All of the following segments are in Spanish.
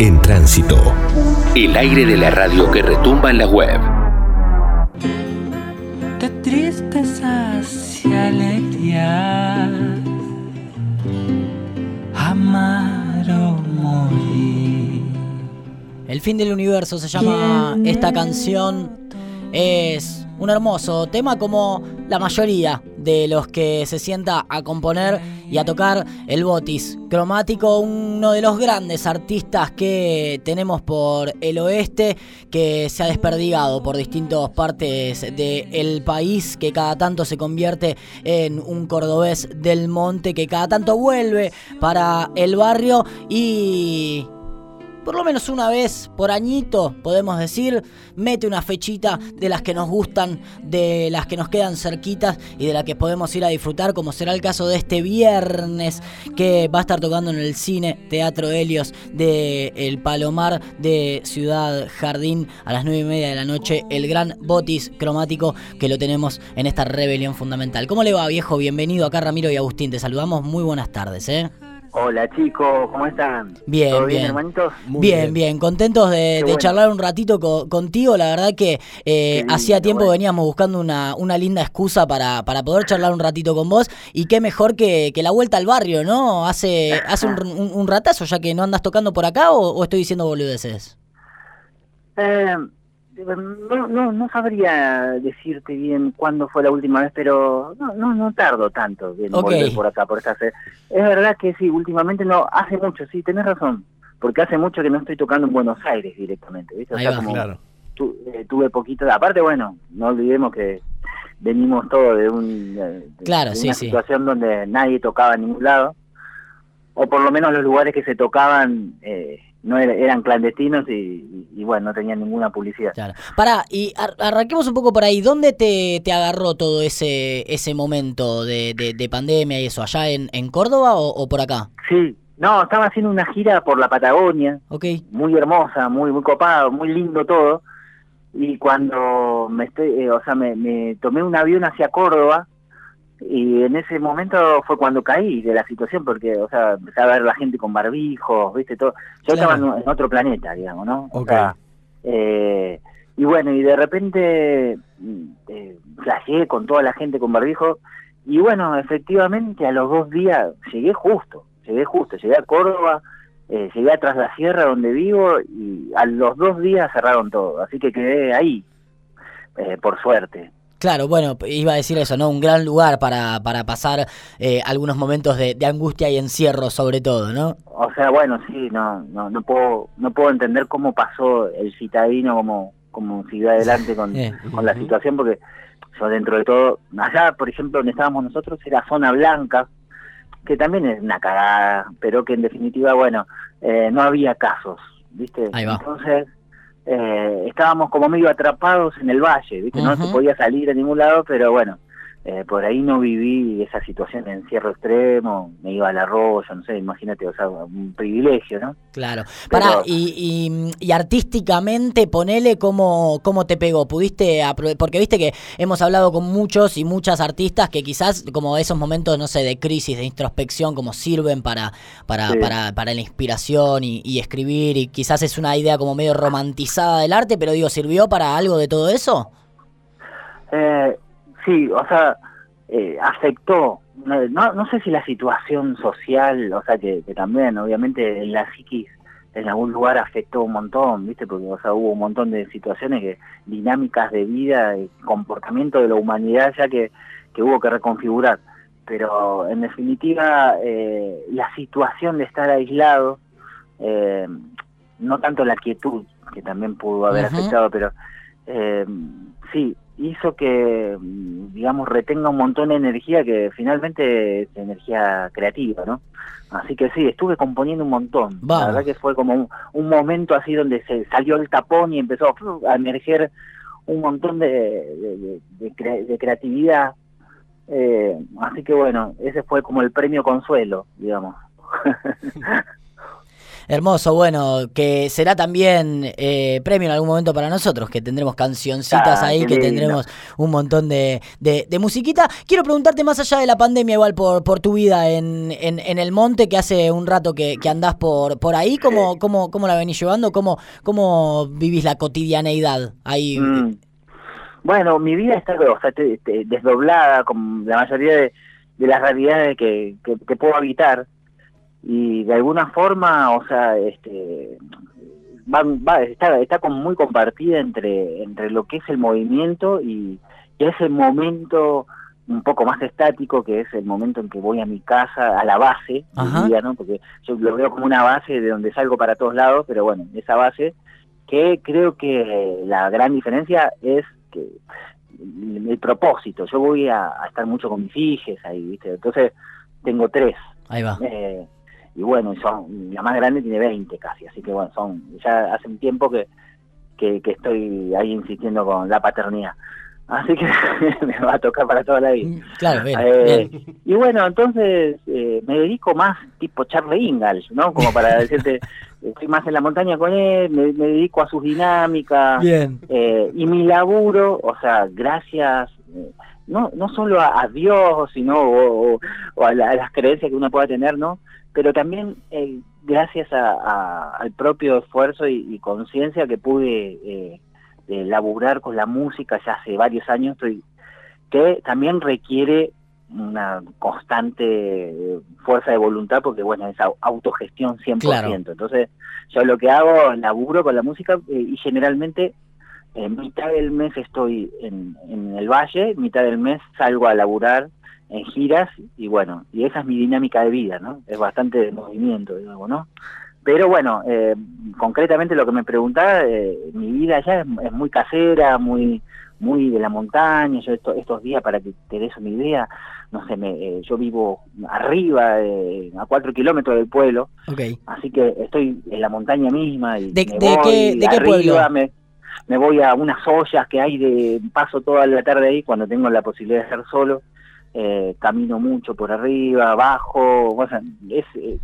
En tránsito. El aire de la radio que retumba en la web. De tristezas y alegrías. Amar o morir. El fin del universo se llama esta canción. Es un hermoso tema como la mayoría de los que se sienta a componer y a tocar el botis cromático, uno de los grandes artistas que tenemos por el oeste, que se ha desperdigado por distintas partes del país, que cada tanto se convierte en un cordobés del monte, que cada tanto vuelve para el barrio y por lo menos una vez por añito, podemos decir, mete una fechita de las que nos gustan, de las que nos quedan cerquitas y de las que podemos ir a disfrutar, como será el caso de este viernes que va a estar tocando en el cine Teatro Helios de El Palomar de Ciudad Jardín a las 9 y media de la noche, el gran botis cromático que lo tenemos en esta rebelión fundamental. ¿Cómo le va, viejo? Bienvenido acá, Ramiro y Agustín. Te saludamos. Muy buenas tardes, ¿eh? Hola chicos, ¿cómo están? Bien, ¿Todo bien. hermanitos? bien, bien, contentos de, Qué de bueno. charlar un ratito co- contigo. La verdad que eh, lindo, hacía tiempo bueno. veníamos buscando una, una linda excusa para, para poder charlar un ratito con vos. Y qué mejor que, que la vuelta al barrio, ¿no? Hace, hace un, un- un ratazo ya que no andas tocando por acá o, o estoy diciendo boludeces. Eh, no, no, no sabría decirte bien cuándo fue la última vez, pero no, no, no tardo tanto en volver por acá, por esta. Es verdad que sí, últimamente no, hace mucho, sí, tenés razón, porque hace mucho que no estoy tocando en Buenos Aires directamente, ¿viste? O Ahí sea, va. como Claro. tu- eh, tuve poquito, aparte, bueno, no olvidemos que venimos todos de, un, de- Claro, de sí, una sí. situación donde nadie tocaba en ningún lado, o por lo menos los lugares que se tocaban eh, no era- eran clandestinos y, y- y, bueno, no tenían ninguna publicidad. Claro. Pará, y ar- arranquemos un poco por ahí. ¿Dónde te, te agarró todo ese, ese momento de, de- de pandemia y eso? ¿Allá en, en Córdoba o, o por acá? Sí, no, estaba haciendo una gira por la Patagonia, Ok. muy hermosa, muy muy copado, muy lindo todo. Y cuando me estoy, eh, o sea, me, me tomé un avión hacia Córdoba y en ese momento fue cuando caí de la situación porque, o sea, empecé a ver la gente con barbijos, viste todo. Yo Claro. estaba en, otro planeta, digamos, ¿no? O Ok. sea, eh, y bueno, y de repente mm, eh, flasheé con toda la gente con barbijo y bueno, efectivamente a los dos días llegué justo, llegué justo, llegué a Córdoba, eh, llegué a Tras la Sierra donde vivo y a los dos días cerraron todo, así que quedé ahí, eh, por suerte. Claro, bueno, iba a decir eso, ¿no? Un gran lugar para, para pasar eh, algunos momentos de, de angustia y encierro, sobre todo, ¿no? O sea, bueno, sí, no, no, no puedo, no puedo entender cómo pasó el citadino, como, como siguió adelante con, Eh. con la situación, porque yo dentro de todo, allá, por ejemplo, donde estábamos nosotros, era zona blanca, que también es una cagada, pero que en definitiva, bueno, eh, no había casos, ¿viste? Ahí va. Entonces, eh, estábamos como medio atrapados en el valle, ¿viste? No se podía salir a ningún lado, pero bueno, eh, por ahí no viví esa situación de encierro extremo, me iba al arroyo, no sé, imagínate, o sea, un privilegio, ¿no? Claro. Pero- Pará, y, y, y artísticamente, ponele cómo, cómo te pegó. ¿Pudiste Porque viste que hemos hablado con muchos y muchas artistas que quizás, como esos momentos, no sé, de crisis, de introspección, como sirven para, para, Sí. para, para la inspiración y, y escribir. Y quizás es una idea como medio romantizada del arte, pero digo, ¿sirvió para algo de todo eso? Eh, sí, o sea, eh, afectó, no, no, sé si la situación social, o sea, que, que también, obviamente, en la psiquis, en algún lugar afectó un montón, ¿viste? Porque, o sea, hubo un montón de situaciones, que dinámicas de vida y comportamiento de la humanidad ya que, que hubo que reconfigurar. Pero, en definitiva, eh, la situación de estar aislado, eh, no tanto la quietud, que también pudo haber afectado, pero eh, sí, hizo que, digamos, retenga un montón de energía que finalmente es energía creativa, ¿no? Así que sí, estuve componiendo un montón. Vamos. La verdad que fue como un, un momento así donde se salió el tapón y empezó a emerger un montón de, de, de- de cre- de creatividad. Eh, así que bueno, ese fue como el premio consuelo, digamos. Hermoso, bueno, que será también eh, premio en algún momento para nosotros, que tendremos cancioncitas Ah, ahí, que tendremos un montón de, de- de musiquita. Quiero preguntarte más allá de la pandemia, igual por, por tu vida en, en- en el monte, que hace un rato que, que andás por, por ahí, ¿cómo, cómo, ¿cómo la venís llevando? ¿Cómo, ¿Cómo vivís la cotidianeidad ahí? Mm. Bueno, mi vida está o sea, desdoblada con la mayoría de, de las realidades que, que, que puedo habitar y de alguna forma, o sea, este, va, va- está, está como muy compartida entre, entre lo que es el movimiento y, y ese momento un poco más estático que es el momento en que voy a mi casa, a la base día, ¿no? Porque yo lo veo como una base de donde salgo para todos lados, pero bueno, esa base que creo que la gran diferencia es que el, el propósito. Yo voy a, a estar mucho con mis hijas ahí, ¿viste? Entonces tengo tres. Ahí va. eh, y bueno, y son, la más grande tiene 20 casi, así que bueno, son ya hace un tiempo que, que, que estoy ahí insistiendo con la paternidad. Así que me va a tocar para toda la vida. Mm, Claro, bien, Eh, bien. y bueno, entonces eh, me dedico más tipo Charlie Ingalls, ¿no? Como para decirte, estoy más en la montaña con él, me, me dedico a sus dinámicas. Bien. eh, y mi laburo, o sea, gracias, eh, no, no solo a, a Dios, sino o a, la- a las creencias que uno pueda tener, ¿no? Pero también eh, gracias a- a- al propio esfuerzo y, y conciencia que pude eh, laburar con la música ya hace varios años, estoy que también requiere una constante eh, fuerza de voluntad porque bueno es au- autogestión 100%. Claro. Entonces yo lo que hago, laburo con la música eh, y generalmente en mitad del mes estoy en, en el valle, mitad del mes salgo a laburar en giras y bueno, y esa es mi dinámica de vida, ¿no? Es bastante de movimiento, digamos, ¿no? Pero bueno, eh, concretamente lo que me preguntaba, eh, mi vida ya es, es muy casera, muy muy de la montaña. Yo esto- estos días, para que te des una idea, no sé, me, eh, yo vivo arriba, eh, a cuatro kilómetros del pueblo, así que estoy en la montaña misma. Y ¿De- me de voy qué- de qué arriba, pueblo? Me, me voy a unas ollas que hay de paso toda la tarde ahí cuando tengo la posibilidad de estar solo. Eh, camino mucho por arriba, abajo, o sea, es, eh,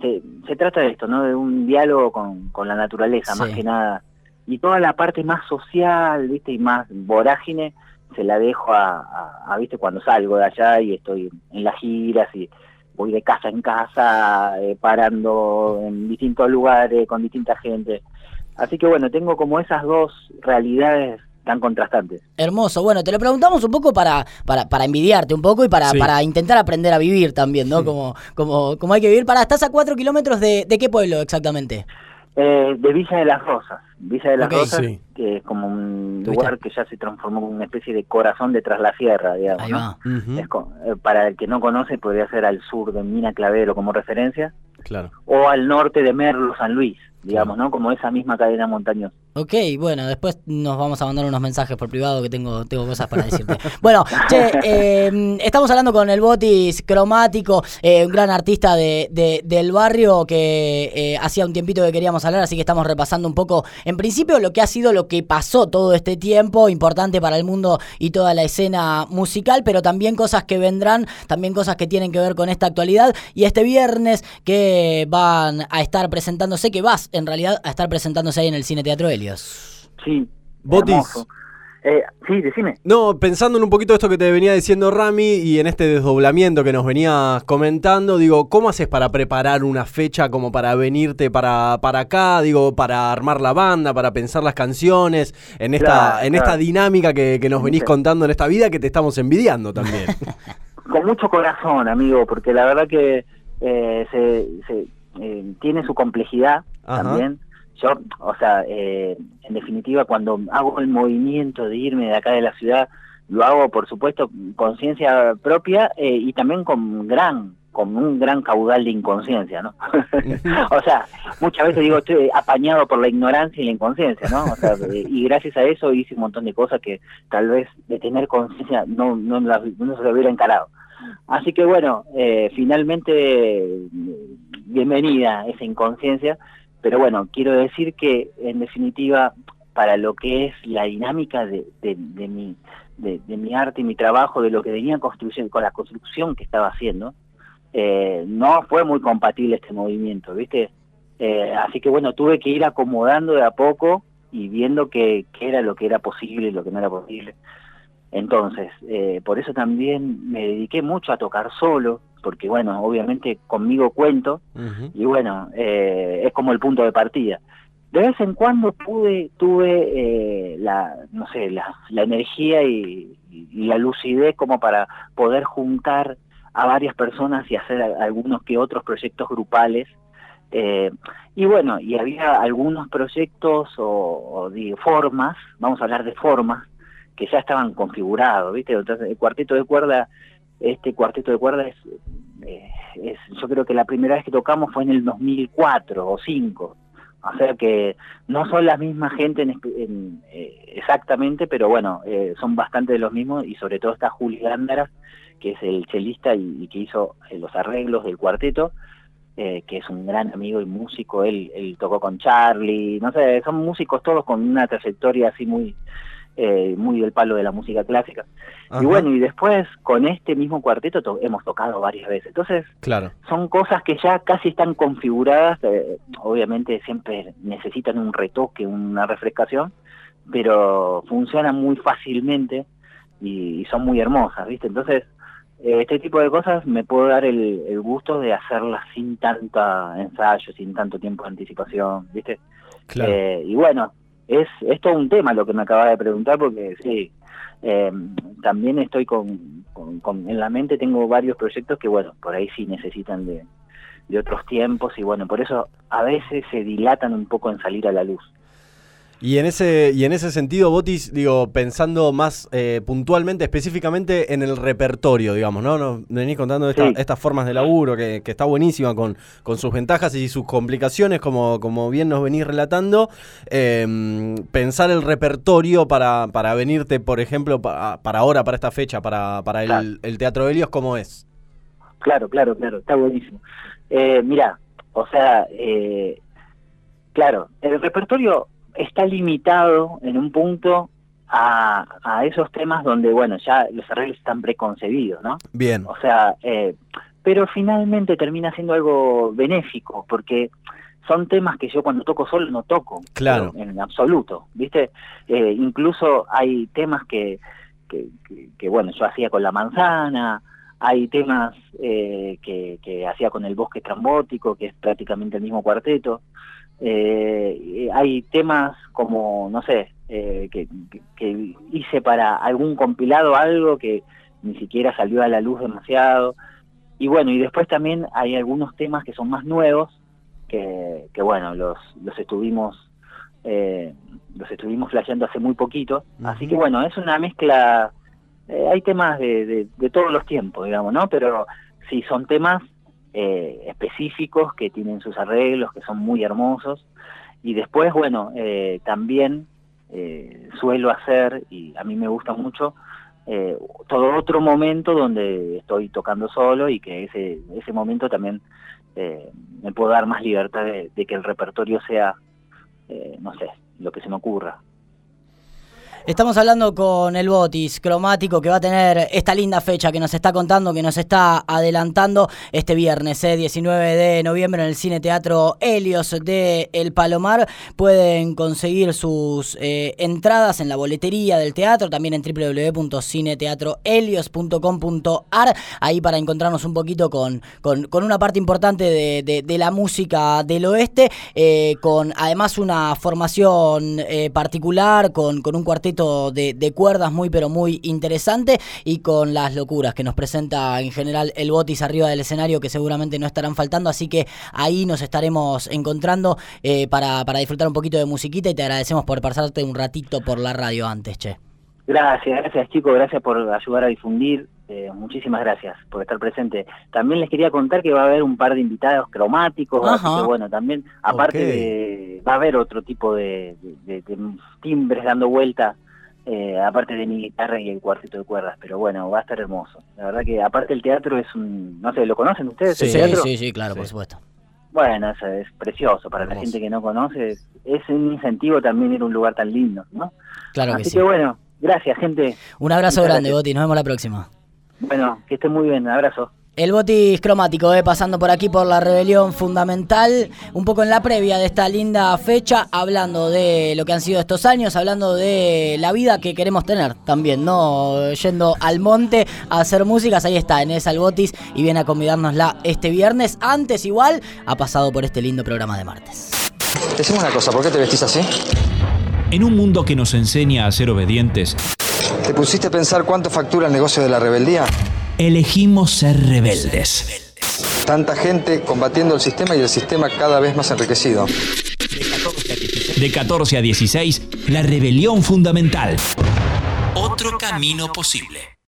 se, se trata de esto, ¿no? De un diálogo con, con la naturaleza, más que nada. Y toda la parte más social, ¿viste? Y más vorágine, se la dejo a, a- a, ¿viste? Cuando salgo de allá y estoy en las giras y voy de casa en casa, eh, parando en distintos lugares, con distinta gente. Así que bueno, tengo como esas dos realidades tan contrastantes. Hermoso. Bueno, te lo preguntamos un poco para, para, para envidiarte un poco y para, Sí. para intentar aprender a vivir también, ¿no? Como, como, como hay que vivir. Para, ¿estás a cuatro kilómetros de, de qué pueblo exactamente? Eh, de Villa de las Rosas. Villa de las Ok. Rosas, Sí. que es como un lugar que ya se transformó en una especie de corazón detrás la sierra, digamos. Ahí ¿no? va. Ujú, Es eh, para el que no conoce, podría ser al sur de Mina Clavero como referencia, Claro. o al norte de Merlo, San Luis, digamos, ¿no? Como esa misma cadena montañosa. Ok, bueno, después nos vamos a mandar unos mensajes por privado que tengo, tengo cosas para decirte. bueno, che, eh, estamos hablando con el Botis Cromático, eh, un gran artista de, de- del barrio que eh, hacía un tiempito que queríamos hablar, así que estamos repasando un poco, en principio, lo que ha sido lo que pasó todo este tiempo, importante para el mundo y toda la escena musical, pero también cosas que vendrán, también cosas que tienen que ver con esta actualidad. Y este viernes que van a estar presentándose, que vas en realidad a estar presentándose ahí en el Cine Teatro Helios. Sí. Botis. hermoso. Eh, sí, decime. No, pensando en un poquito esto que te venía diciendo Rami y en este desdoblamiento que nos venías comentando, digo, ¿cómo haces para preparar una fecha como para venirte para, para acá? Digo, para armar la banda, para pensar las canciones, en esta, Claro, en esta dinámica que, que nos venís Sí. contando en esta vida que te estamos envidiando también. Con mucho corazón, amigo, porque la verdad que eh, se, se, eh, tiene su complejidad Ajá. también. Yo, o sea, eh, en definitiva, cuando hago el movimiento de irme de acá de la ciudad, lo hago, por supuesto, con conciencia propia eh, y también con gran con un gran caudal de inconsciencia, ¿no? o sea, muchas veces digo, estoy apañado por la ignorancia y la inconsciencia, ¿no? O sea, eh, y gracias a eso hice un montón de cosas que tal vez de tener conciencia no, no, se lo hubiera encarado. Así que bueno, eh, finalmente, bienvenida esa inconsciencia, pero bueno, quiero decir que en definitiva, para lo que es la dinámica de, de, mi, de, mi arte y mi trabajo, de lo que venía construyendo, con la construcción que estaba haciendo, eh, no fue muy compatible este movimiento, ¿viste? Eh, así que bueno, tuve que ir acomodando de a poco y viendo qué qué era lo que era posible y lo que no era posible. Entonces, eh, por eso también me dediqué mucho a tocar solo, porque bueno, obviamente conmigo cuento y bueno, eh, es como el punto de partida. De vez en cuando pude, tuve eh, la, no sé, la, la energía y, la lucidez como para poder juntar a varias personas y hacer a- algunos que otros proyectos grupales. Eh, y bueno, y había algunos proyectos o, o de formas, vamos a hablar de formas, que ya estaban configurados, ¿viste? Entonces, el cuarteto de cuerda, este cuarteto de cuerda es, eh, es, yo creo que la primera vez que tocamos fue en el 2004 o 5, o sea que no son la misma gente en, en, eh, exactamente, pero bueno, eh, son bastante de los mismos y sobre todo está Juli Gándara, que es el chelista y, que hizo eh, los arreglos del cuarteto, que es un gran amigo y músico, él tocó con Charlie, no sé, son músicos todos con una trayectoria así muy, eh, muy del palo de la música clásica. Ajá. Y bueno, y después con este mismo cuarteto to- hemos tocado varias veces. Entonces, Claro. son cosas que ya casi están configuradas, eh, obviamente siempre necesitan un retoque, una refrescación, pero funcionan muy fácilmente y, y son muy hermosas, ¿viste? Entonces, eh, este tipo de cosas me puedo dar el, el gusto de hacerlas sin tanta ensayo, sin tanto tiempo de anticipación, ¿viste? Claro. Eh, y bueno, es, es todo un tema lo que me acaba de preguntar porque sí, eh, también estoy con, con- con- en la mente tengo varios proyectos que bueno, por ahí sí necesitan de, de otros tiempos y bueno, por eso a veces se dilatan un poco en salir a la luz. Y en ese, y en ese sentido, Botis, digo, pensando más eh, puntualmente, específicamente en el repertorio, digamos, ¿no? Nos venís contando esta- Sí. estas formas de laburo, que, que está buenísima con, con sus ventajas y sus complicaciones, como, como bien nos venís relatando. Eh, pensar el repertorio para, para venirte, por ejemplo, para, para ahora, para esta fecha, para, para Claro. el, el Teatro Helios, ¿cómo es? Claro, claro, claro, está buenísimo. Eh, mira, o sea, eh, claro, el repertorio está limitado en un punto a, a esos temas donde, bueno, ya los arreglos están preconcebidos, ¿no? Bien, O sea, eh, pero finalmente termina siendo algo benéfico, porque son temas que yo cuando toco solo no toco. Claro. En absoluto, ¿viste? Eh, incluso hay temas que, que, que- que, bueno, yo hacía con la manzana, hay temas eh, que, que hacía con el bosque trambótico, que es prácticamente el mismo cuarteto. Eh, hay temas como, no sé, eh, que, que- que hice para algún compilado, algo que ni siquiera salió a la luz demasiado. Y bueno, y después también hay algunos temas que son más nuevos, que, que bueno, los, los estuvimos eh, los estuvimos flasheando hace muy poquito. Así que bueno, es una mezcla, eh, hay temas de, de, de todos los tiempos, digamos, ¿no? Pero sí, son temas eh, específicos que tienen sus arreglos, que son muy hermosos. Y después, bueno, eh, también eh, suelo hacer, y a mí me gusta mucho, eh, todo otro momento donde estoy tocando solo y que ese, ese momento también eh, me puedo dar más libertad de, de que el repertorio sea, eh, no sé, lo que se me ocurra. Estamos hablando con el Botis cromático que va a tener esta linda fecha que nos está contando, que nos está adelantando este viernes, eh, 19 de noviembre en el Cine Teatro Helios de El Palomar. Pueden conseguir sus eh, entradas en la boletería del teatro, también en www.cineteatrohelios.com.ar, ahí para encontrarnos un poquito con, con, con una parte importante de, de- la música del oeste, eh, con además una formación eh, particular, con, con un cuarteto de, cuerdas muy pero muy interesante y con las locuras que nos presenta en general el Botis arriba del escenario que seguramente no estarán faltando, así que ahí nos estaremos encontrando eh, para, para disfrutar un poquito de musiquita y te agradecemos por pasarte un ratito por la radio antes, che. Gracias, gracias chicos, gracias por ayudar a difundir, eh, muchísimas gracias por estar presente. También les quería contar que va a haber un par de invitados cromáticos, así que bueno, también aparte de, va a haber otro tipo de, de- de- de timbres dando vuelta, eh, aparte de mi guitarra y el cuarteto de cuerdas, pero bueno, va a estar hermoso. La verdad que aparte el teatro es un, no sé, ¿lo conocen ustedes? el Sí, teatro? sí, sí, claro, Sí. por supuesto. Bueno, es, es precioso para la gente que no conoce, es, un incentivo también ir a un lugar tan lindo, ¿no? Claro que Así sí. que bueno, gracias gente. Un abrazo Muchas grande, gracias. Botis, nos vemos la próxima. Bueno, que estén muy bien, abrazo. El botis cromático, eh, pasando por aquí por la rebelión fundamental, un poco en la previa de esta linda fecha, hablando de lo que han sido estos años, hablando de la vida que queremos tener también, ¿no? Yendo al monte a hacer músicas, ahí está, en esa el botis y viene a convidárnosla este viernes. Antes igual, ha pasado por este lindo programa de martes. Decime una cosa, ¿por qué te vestís así? En un mundo que nos enseña a ser obedientes, ¿Te pusiste a pensar cuánto factura el negocio de la rebeldía? elegimos ser rebeldes. Tanta gente combatiendo el sistema y el sistema cada vez más enriquecido. De 14 a 16, la rebelión fundamental. Otro camino posible.